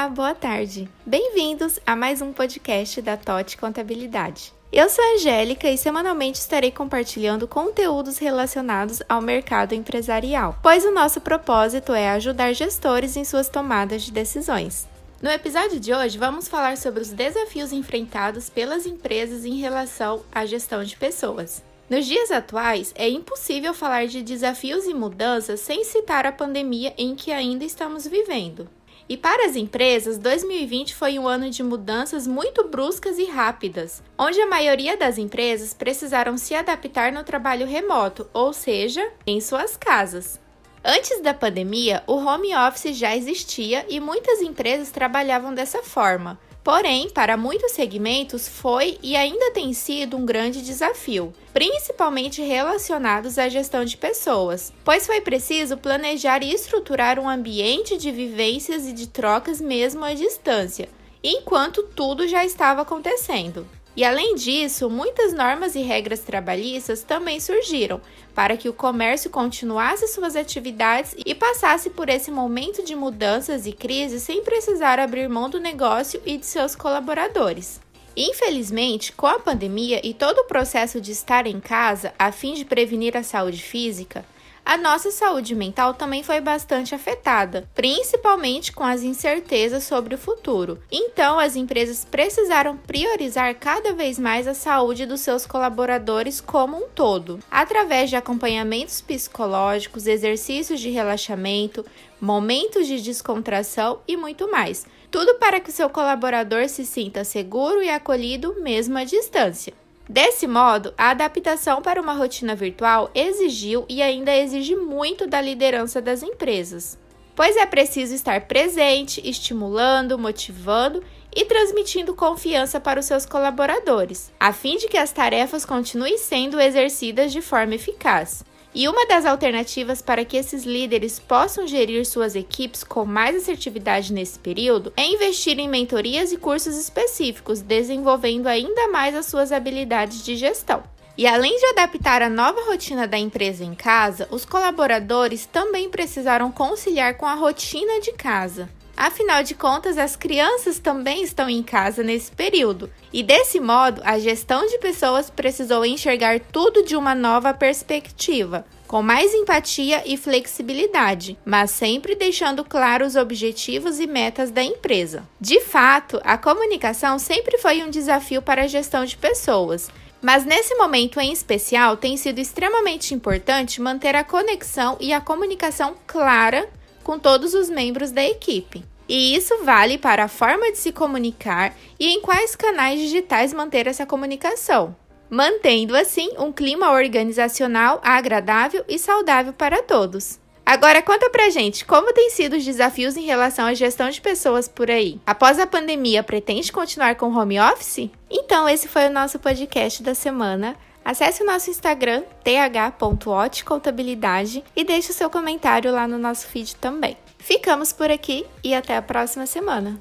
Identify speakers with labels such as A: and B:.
A: Olá, boa tarde. Bem-vindos a mais um podcast da TOT Contabilidade. Eu sou a Angélica e semanalmente estarei compartilhando conteúdos relacionados ao mercado empresarial, pois o nosso propósito é ajudar gestores em suas tomadas de decisões. No episódio de hoje, vamos falar sobre os desafios enfrentados pelas empresas em relação à gestão de pessoas. Nos dias atuais, é impossível falar de desafios e mudanças sem citar a pandemia em que ainda estamos vivendo. E para as empresas, 2020 foi um ano de mudanças muito bruscas e rápidas, onde a maioria das empresas precisaram se adaptar no trabalho remoto, ou seja, em suas casas. Antes da pandemia, o home office já existia e muitas empresas trabalhavam dessa forma. Porém, para muitos segmentos foi e ainda tem sido um grande desafio, principalmente relacionados à gestão de pessoas, pois foi preciso planejar e estruturar um ambiente de vivências e de trocas mesmo à distância, enquanto tudo já estava acontecendo. E além disso, muitas normas e regras trabalhistas também surgiram para que o comércio continuasse suas atividades e passasse por esse momento de mudanças e crise sem precisar abrir mão do negócio e de seus colaboradores. Infelizmente, com a pandemia e todo o processo de estar em casa a fim de prevenir a saúde física, a nossa saúde mental também foi bastante afetada, principalmente com as incertezas sobre o futuro. Então, as empresas precisaram priorizar cada vez mais a saúde dos seus colaboradores como um todo, através de acompanhamentos psicológicos, exercícios de relaxamento, momentos de descontração e muito mais. Tudo para que seu colaborador se sinta seguro e acolhido mesmo à distância. Desse modo, a adaptação para uma rotina virtual exigiu e ainda exige muito da liderança das empresas, pois é preciso estar presente, estimulando, motivando e transmitindo confiança para os seus colaboradores, a fim de que as tarefas continuem sendo exercidas de forma eficaz. E uma das alternativas para que esses líderes possam gerir suas equipes com mais assertividade nesse período é investir em mentorias e cursos específicos, desenvolvendo ainda mais as suas habilidades de gestão. E além de adaptar a nova rotina da empresa em casa, os colaboradores também precisaram conciliar com a rotina de casa. Afinal de contas, as crianças também estão em casa nesse período, e desse modo, a gestão de pessoas precisou enxergar tudo de uma nova perspectiva, com mais empatia e flexibilidade, mas sempre deixando claro os objetivos e metas da empresa. De fato, a comunicação sempre foi um desafio para a gestão de pessoas. Mas nesse momento em especial, tem sido extremamente importante manter a conexão e a comunicação clara com todos os membros da equipe. E isso vale para a forma de se comunicar e em quais canais digitais manter essa comunicação, mantendo assim um clima organizacional agradável e saudável para todos. Agora conta pra gente como têm sido os desafios em relação à gestão de pessoas por aí. Após a pandemia, pretende continuar com home office? Então, esse foi o nosso podcast da semana. Acesse o nosso Instagram, th.otcontabilidade e deixe o seu comentário lá no nosso feed também. Ficamos por aqui e até a próxima semana.